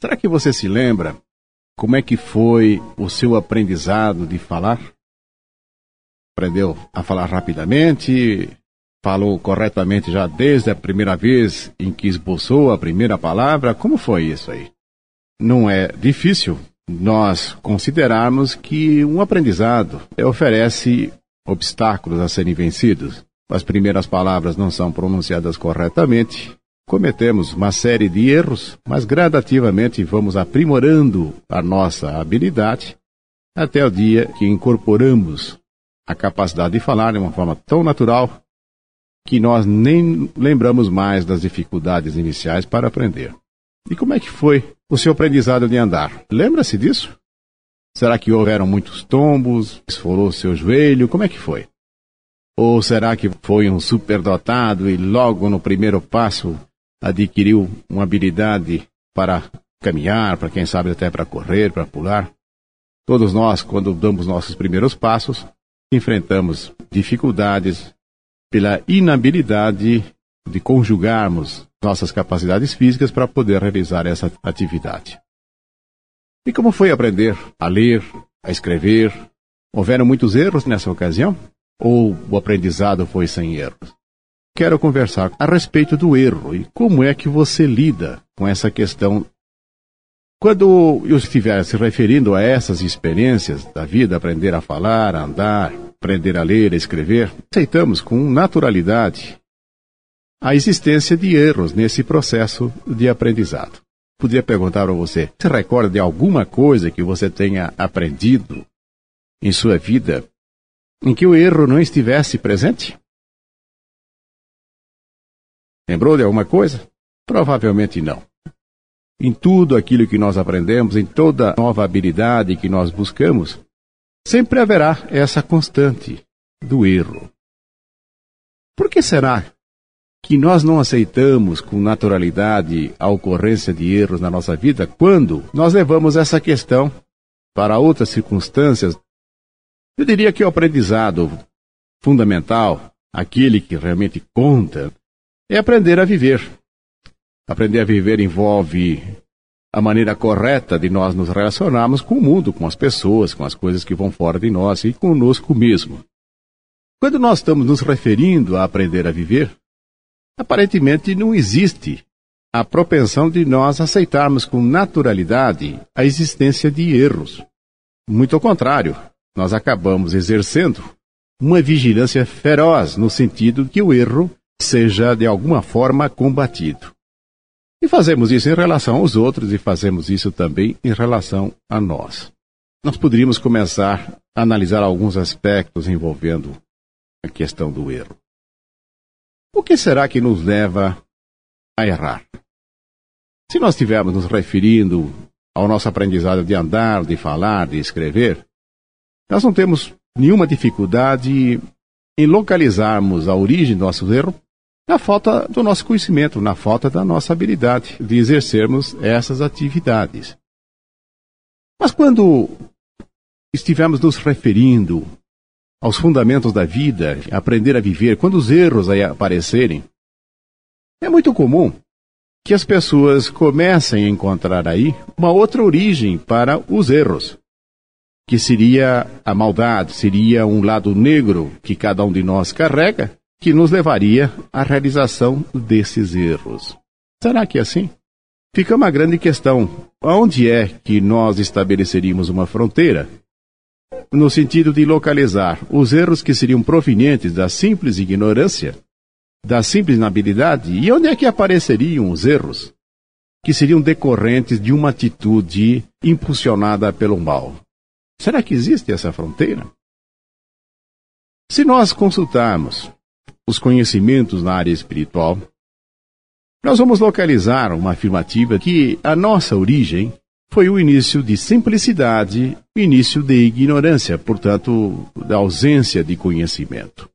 Será que você se lembra como é que foi o seu aprendizado de falar? Aprendeu a falar rapidamente? Falou corretamente já desde a primeira vez em que esboçou a primeira palavra? Como foi isso aí? Não é difícil nós considerarmos que um aprendizado oferece obstáculos a serem vencidos. As primeiras palavras não são pronunciadas corretamente, cometemos uma série de erros, mas gradativamente vamos aprimorando a nossa habilidade até o dia que incorporamos a capacidade de falar de uma forma tão natural que nós nem lembramos mais das dificuldades iniciais para aprender. E como é que foi o seu aprendizado de andar? Lembra-se disso? Será que houveram muitos tombos? Esfolou seu joelho? Como é que foi? Ou será que foi um superdotado e logo no primeiro passo adquiriu uma habilidade para caminhar, para quem sabe até para correr, para pular. Todos nós, quando damos nossos primeiros passos, enfrentamos dificuldades pela inabilidade de conjugarmos nossas capacidades físicas para poder realizar essa atividade. E como foi aprender a ler, a escrever? Houveram muitos erros nessa ocasião? Ou o aprendizado foi sem erros? Quero conversar a respeito do erro e como é que você lida com essa questão. Quando eu estiver se referindo a essas experiências da vida, aprender a falar, a andar, aprender a ler, a escrever, aceitamos com naturalidade a existência de erros nesse processo de aprendizado. Podia perguntar para você: se recorda de alguma coisa que você tenha aprendido em sua vida em que o erro não estivesse presente? Lembrou de alguma coisa? Provavelmente não. Em tudo aquilo que nós aprendemos, em toda nova habilidade que nós buscamos, sempre haverá essa constante do erro. Por que será que nós não aceitamos com naturalidade a ocorrência de erros na nossa vida quando nós levamos essa questão para outras circunstâncias? Eu diria que o aprendizado fundamental, aquele que realmente conta, é aprender a viver. Aprender a viver envolve a maneira correta de nós nos relacionarmos com o mundo, com as pessoas, com as coisas que vão fora de nós e conosco mesmo. Quando nós estamos nos referindo a aprender a viver, aparentemente não existe a propensão de nós aceitarmos com naturalidade a existência de erros. Muito ao contrário, nós acabamos exercendo uma vigilância feroz no sentido que o erro seja de alguma forma combatido. E fazemos isso em relação aos outros e fazemos isso também em relação a nós. Nós poderíamos começar a analisar alguns aspectos envolvendo a questão do erro. O que será que nos leva a errar? Se nós estivermos nos referindo ao nosso aprendizado de andar, de falar, de escrever, nós não temos nenhuma dificuldade em localizarmos a origem do nosso erro na falta do nosso conhecimento, na falta da nossa habilidade de exercermos essas atividades. Mas quando estivermos nos referindo aos fundamentos da vida, aprender a viver, quando os erros aí aparecerem, é muito comum que as pessoas comecem a encontrar aí uma outra origem para os erros, que seria a maldade, seria um lado negro que cada um de nós carrega, que nos levaria à realização desses erros. Será que é assim? Fica uma grande questão: onde é que nós estabeleceríamos uma fronteira? No sentido de localizar os erros que seriam provenientes da simples ignorância, da simples inabilidade, e onde é que apareceriam os erros que seriam decorrentes de uma atitude impulsionada pelo mal? Será que existe essa fronteira? Se nós consultarmos os conhecimentos na área espiritual, nós vamos localizar uma afirmativa que a nossa origem foi o início de simplicidade, início de ignorância, portanto, da ausência de conhecimento.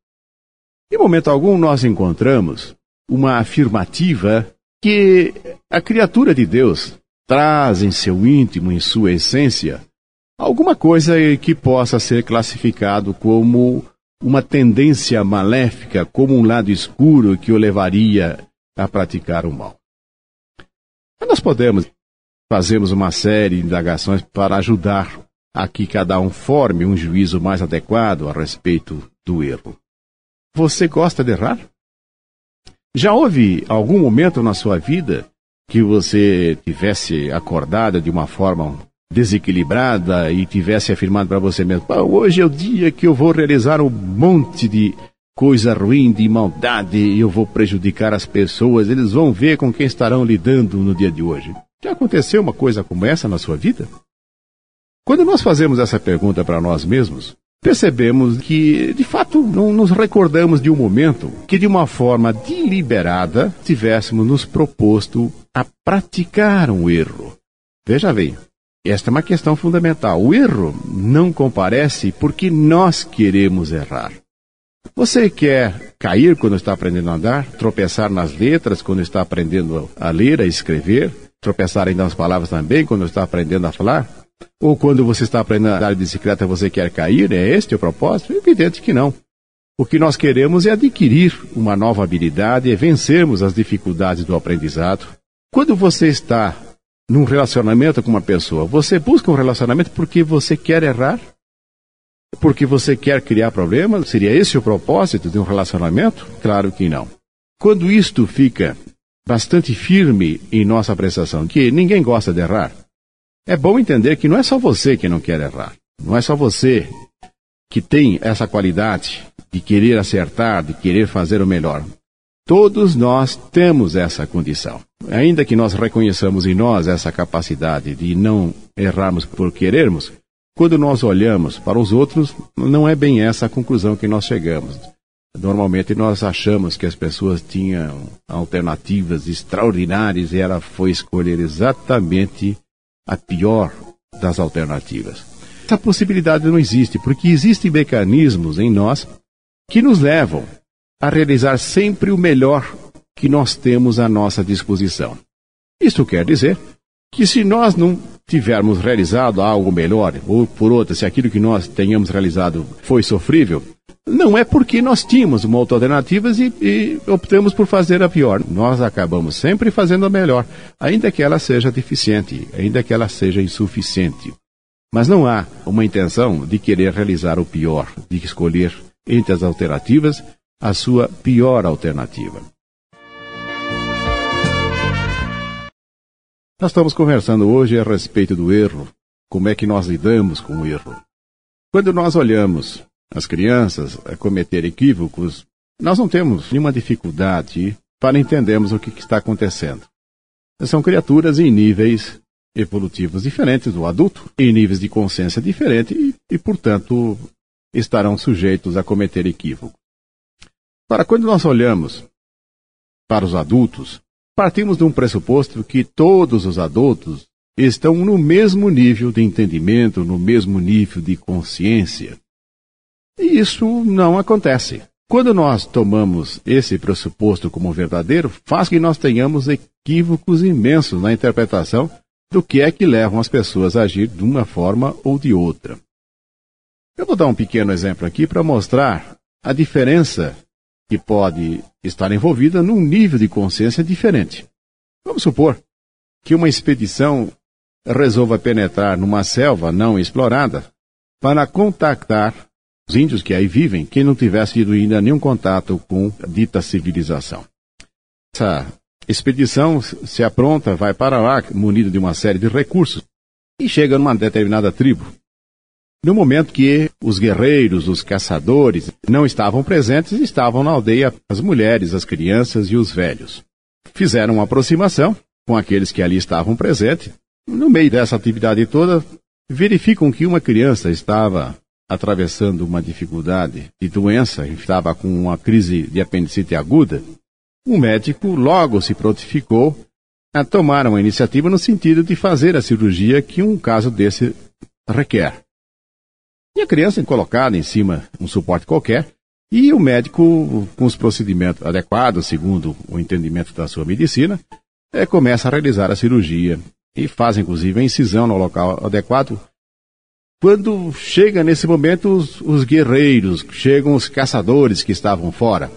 Em momento algum nós encontramos uma afirmativa que a criatura de Deus traz em seu íntimo, em sua essência, alguma coisa que possa ser classificado como uma tendência maléfica como um lado escuro que o levaria a praticar o mal. Mas nós podemos fazemos uma série de indagações para ajudar a que cada um forme um juízo mais adequado a respeito do erro. Você gosta de errar? Já houve algum momento na sua vida que você tivesse acordado de uma forma desequilibrada e tivesse afirmado para você mesmo: hoje é o dia que eu vou realizar um monte de coisa ruim, de maldade, e eu vou prejudicar as pessoas, eles vão ver com quem estarão lidando no dia de hoje. Já aconteceu uma coisa como essa na sua vida? Quando nós fazemos essa pergunta para nós mesmos, percebemos que, de fato, não nos recordamos de um momento que, de uma forma deliberada, tivéssemos nos proposto a praticar um erro. Veja bem, esta é uma questão fundamental. O erro não comparece porque nós queremos errar. Você quer cair quando está aprendendo a andar? Tropeçar nas letras quando está aprendendo a ler, a escrever? Tropeçar ainda nas palavras também quando está aprendendo a falar? Ou quando você está aprendendo a andar de bicicleta você quer cair? É este o propósito? Evidente que não. O que nós queremos é adquirir uma nova habilidade e vencermos as dificuldades do aprendizado. Quando você está num relacionamento com uma pessoa, você busca um relacionamento porque você quer errar? Porque você quer criar problemas? Seria esse o propósito de um relacionamento? Claro que não. Quando isto fica bastante firme em nossa apreciação, que ninguém gosta de errar, é bom entender que não é só você que não quer errar. Não é só você que tem essa qualidade de querer acertar, de querer fazer o melhor. Todos nós temos essa condição. Ainda que nós reconheçamos em nós essa capacidade de não errarmos por querermos, quando nós olhamos para os outros, não é bem essa a conclusão que nós chegamos. Normalmente nós achamos que as pessoas tinham alternativas extraordinárias e ela foi escolher exatamente a pior das alternativas. Essa possibilidade não existe, porque existem mecanismos em nós que nos levam a realizar sempre o melhor que nós temos à nossa disposição. Isso quer dizer que se nós não tivermos realizado algo melhor, ou por outra, se aquilo que nós tenhamos realizado foi sofrível, não é porque nós tínhamos uma outra alternativa e, e, optamos por fazer a pior. Nós acabamos sempre fazendo a melhor, ainda que ela seja deficiente, ainda que ela seja insuficiente. Mas não há uma intenção de querer realizar o pior, de escolher entre as alternativas a sua pior alternativa. Nós estamos conversando hoje a respeito do erro, como é que nós lidamos com o erro. Quando nós olhamos as crianças a cometer equívocos, nós não temos nenhuma dificuldade para entendermos o que está acontecendo. São criaturas em níveis evolutivos diferentes do adulto, em níveis de consciência diferentes e, e portanto, estarão sujeitos a cometer equívocos. Para quando nós olhamos para os adultos, Partimos de um pressuposto que todos os adultos estão no mesmo nível de entendimento, no mesmo nível de consciência. E isso não acontece. Quando nós tomamos esse pressuposto como verdadeiro, faz que nós tenhamos equívocos imensos na interpretação do que é que levam as pessoas a agir de uma forma ou de outra. Eu vou dar um pequeno exemplo aqui para mostrar a diferença que pode estar envolvida num nível de consciência diferente. Vamos supor que uma expedição resolva penetrar numa selva não explorada para contactar os índios que aí vivem, que não tivesse tido ainda nenhum contato com a dita civilização. Essa expedição se apronta, vai para lá, munida de uma série de recursos, e chega numa determinada tribo. No momento que os guerreiros, os caçadores, não estavam presentes, estavam na aldeia as mulheres, as crianças e os velhos. Fizeram uma aproximação com aqueles que ali estavam presentes. No meio dessa atividade toda, verificam que uma criança estava atravessando uma dificuldade de doença, estava com uma crise de apendicite aguda. O médico logo se prontificou a tomar uma iniciativa no sentido de fazer a cirurgia que um caso desse requer. E a criança é colocada em cima um suporte qualquer, e o médico, com os procedimentos adequados, segundo o entendimento da sua medicina, é, começa a realizar a cirurgia e faz inclusive a incisão no local adequado. Quando chega nesse momento os, os guerreiros, chegam os caçadores que estavam fora,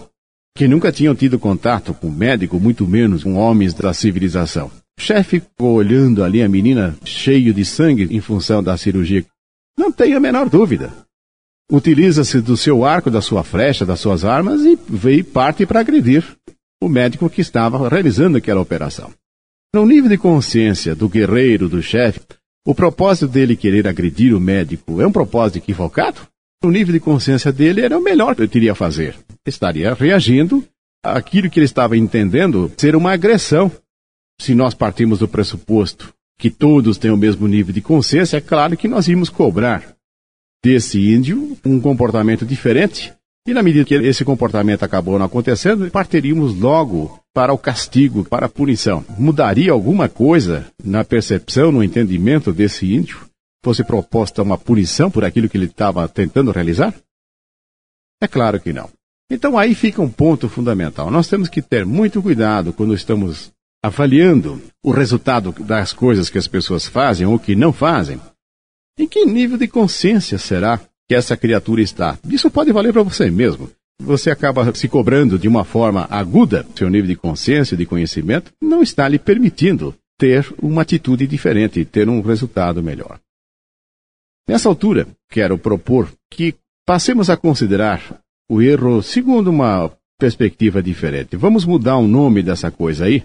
que nunca tinham tido contato com médico, muito menos com homens da civilização. O chefe ficou olhando ali a menina cheio de sangue em função da cirurgia. Não tenha a menor dúvida. Utiliza-se do seu arco, da sua flecha, das suas armas e veio parte para agredir o médico que estava realizando aquela operação. No nível de consciência do guerreiro, do chefe, o propósito dele querer agredir o médico é um propósito equivocado? No nível de consciência dele era o melhor que ele teria a fazer. Estaria reagindo àquilo que ele estava entendendo ser uma agressão. Se nós partimos do pressuposto que todos têm o mesmo nível de consciência, é claro que nós íamos cobrar desse índio um comportamento diferente. E na medida que esse comportamento acabou não acontecendo, partiríamos logo para o castigo, para a punição. Mudaria alguma coisa na percepção, no entendimento desse índio? Fosse proposta uma punição por aquilo que ele estava tentando realizar? É claro que não. Então aí fica um ponto fundamental. Nós temos que ter muito cuidado quando estamos avaliando o resultado das coisas que as pessoas fazem ou que não fazem. Em que nível de consciência será que essa criatura está? Isso pode valer para você mesmo você acaba se cobrando de uma forma aguda, seu nível de consciência, de conhecimento, não está lhe permitindo ter uma atitude diferente ter um resultado melhor. Nessa altura, quero propor que passemos a considerar o erro segundo uma perspectiva diferente. Vamos mudar o nome dessa coisa aí,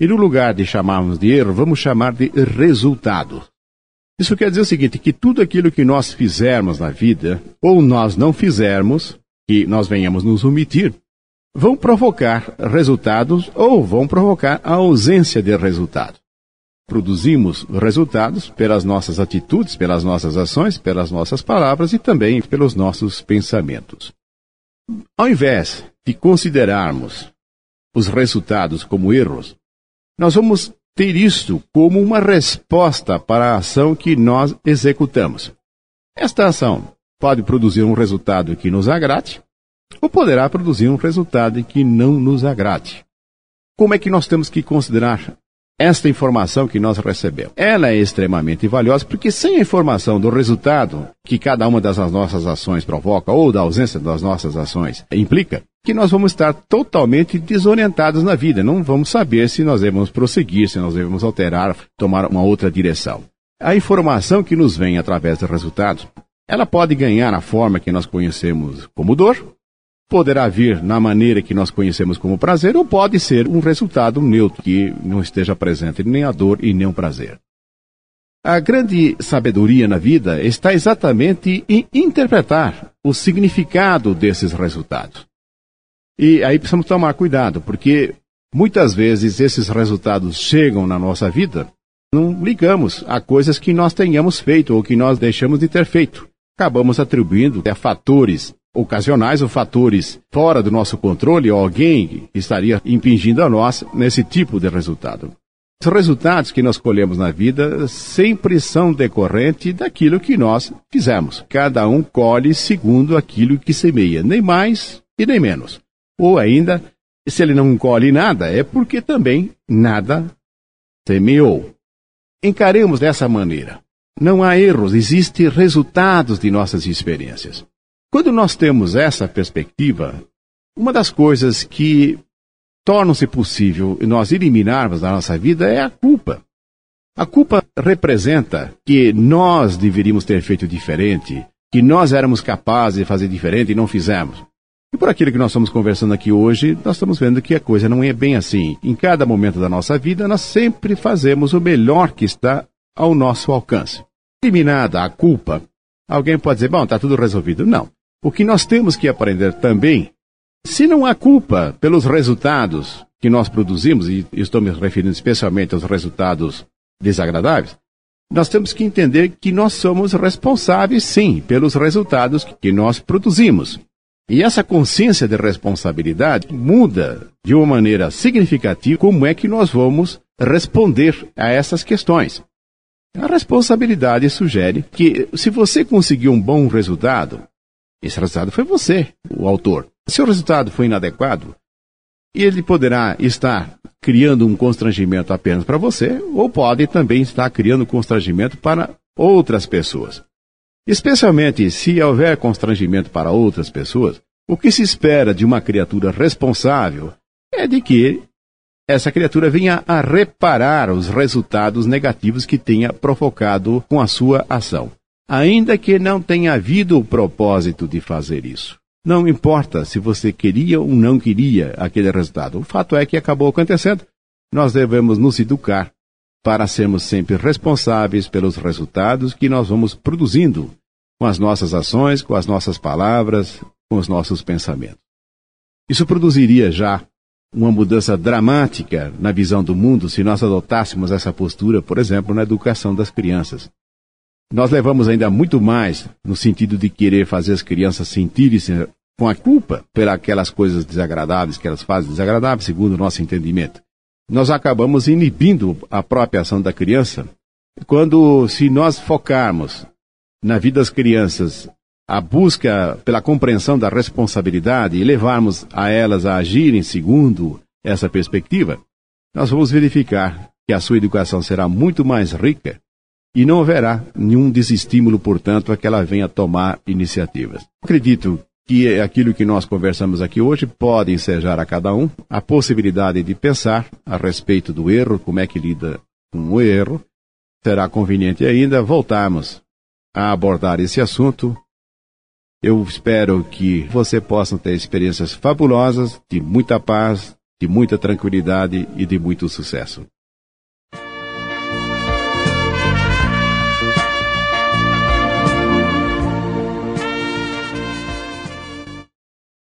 e no lugar de chamarmos de erro, vamos chamar de resultado. Isso quer dizer o seguinte: que tudo aquilo que nós fizermos na vida, ou nós não fizermos, que nós venhamos nos omitir, vão provocar resultados ou vão provocar a ausência de resultado. Produzimos resultados pelas nossas atitudes, pelas nossas ações, pelas nossas palavras e também pelos nossos pensamentos. Ao invés de considerarmos os resultados como erros, nós vamos ter isto como uma resposta para a ação que nós executamos. Esta ação pode produzir um resultado que nos agrade, ou poderá produzir um resultado que não nos agrade. Como é que nós temos que considerar esta informação que nós recebemos? Ela é extremamente valiosa porque sem a informação do resultado que cada uma das nossas ações provoca ou da ausência das nossas ações implica, que nós vamos estar totalmente desorientados na vida, não vamos saber se nós devemos prosseguir, se nós devemos alterar, tomar uma outra direção. A informação que nos vem através dos resultados ela pode ganhar a forma que nós conhecemos como dor, poderá vir na maneira que nós conhecemos como prazer, ou pode ser um resultado neutro, que não esteja presente nem a dor e nem o prazer. A grande sabedoria na vida está exatamente em interpretar o significado desses resultados. E aí precisamos tomar cuidado, porque muitas vezes esses resultados chegam na nossa vida, não ligamos a coisas que nós tenhamos feito ou que nós deixamos de ter feito acabamos atribuindo a fatores ocasionais ou fatores fora do nosso controle ou alguém estaria impingindo a nós nesse tipo de resultado. Os resultados que nós colhemos na vida sempre são decorrentes daquilo que nós fizemos. Cada um colhe segundo aquilo que semeia, nem mais e nem menos. Ou ainda, se ele não colhe nada, é porque também nada semeou. Encaremos dessa maneira. Não há erros, existem resultados de nossas experiências. Quando nós temos essa perspectiva, uma das coisas que tornam-se possível nós eliminarmos da nossa vida é a culpa. A culpa representa que nós deveríamos ter feito diferente, que nós éramos capazes de fazer diferente e não fizemos. E por aquilo que nós estamos conversando aqui hoje, nós estamos vendo que a coisa não é bem assim. Em cada momento da nossa vida, nós sempre fazemos o melhor que está ao nosso alcance. Eliminada a culpa, alguém pode dizer, bom, está tudo resolvido. Não. O que nós temos que aprender também, se não há culpa pelos resultados que nós produzimos, e estou me referindo especialmente aos resultados desagradáveis, nós temos que entender que nós somos responsáveis, sim, pelos resultados que nós produzimos. E essa consciência de responsabilidade muda de uma maneira significativa como é que nós vamos responder a essas questões. A responsabilidade sugere que, se você conseguiu um bom resultado, esse resultado foi você, o autor. Se o resultado foi inadequado, ele poderá estar criando um constrangimento apenas para você, ou pode também estar criando constrangimento para outras pessoas. Especialmente se houver constrangimento para outras pessoas, o que se espera de uma criatura responsável é de que essa criatura venha a reparar os resultados negativos que tenha provocado com a sua ação, ainda que não tenha havido o propósito de fazer isso. Não importa se você queria ou não queria aquele resultado, o fato é que acabou acontecendo. Nós devemos nos educar para sermos sempre responsáveis pelos resultados que nós vamos produzindo com as nossas ações, com as nossas palavras, com os nossos pensamentos. Isso produziria já uma mudança dramática na visão do mundo se nós adotássemos essa postura, por exemplo, na educação das crianças. Nós levamos ainda muito mais no sentido de querer fazer as crianças sentirem-se com a culpa pelas aquelas coisas desagradáveis que elas fazem desagradáveis, segundo o nosso entendimento. Nós acabamos inibindo a própria ação da criança quando, se nós focarmos na vida das crianças a busca pela compreensão da responsabilidade e levarmos a elas a agirem segundo essa perspectiva, nós vamos verificar que a sua educação será muito mais rica e não haverá nenhum desestímulo, portanto, a que ela venha tomar iniciativas. Acredito que aquilo que nós conversamos aqui hoje pode ensejar a cada um a possibilidade de pensar a respeito do erro, como é que lida com o erro. Será conveniente ainda voltarmos a abordar esse assunto. Eu espero que você possa ter experiências fabulosas, de muita paz, de muita tranquilidade e de muito sucesso.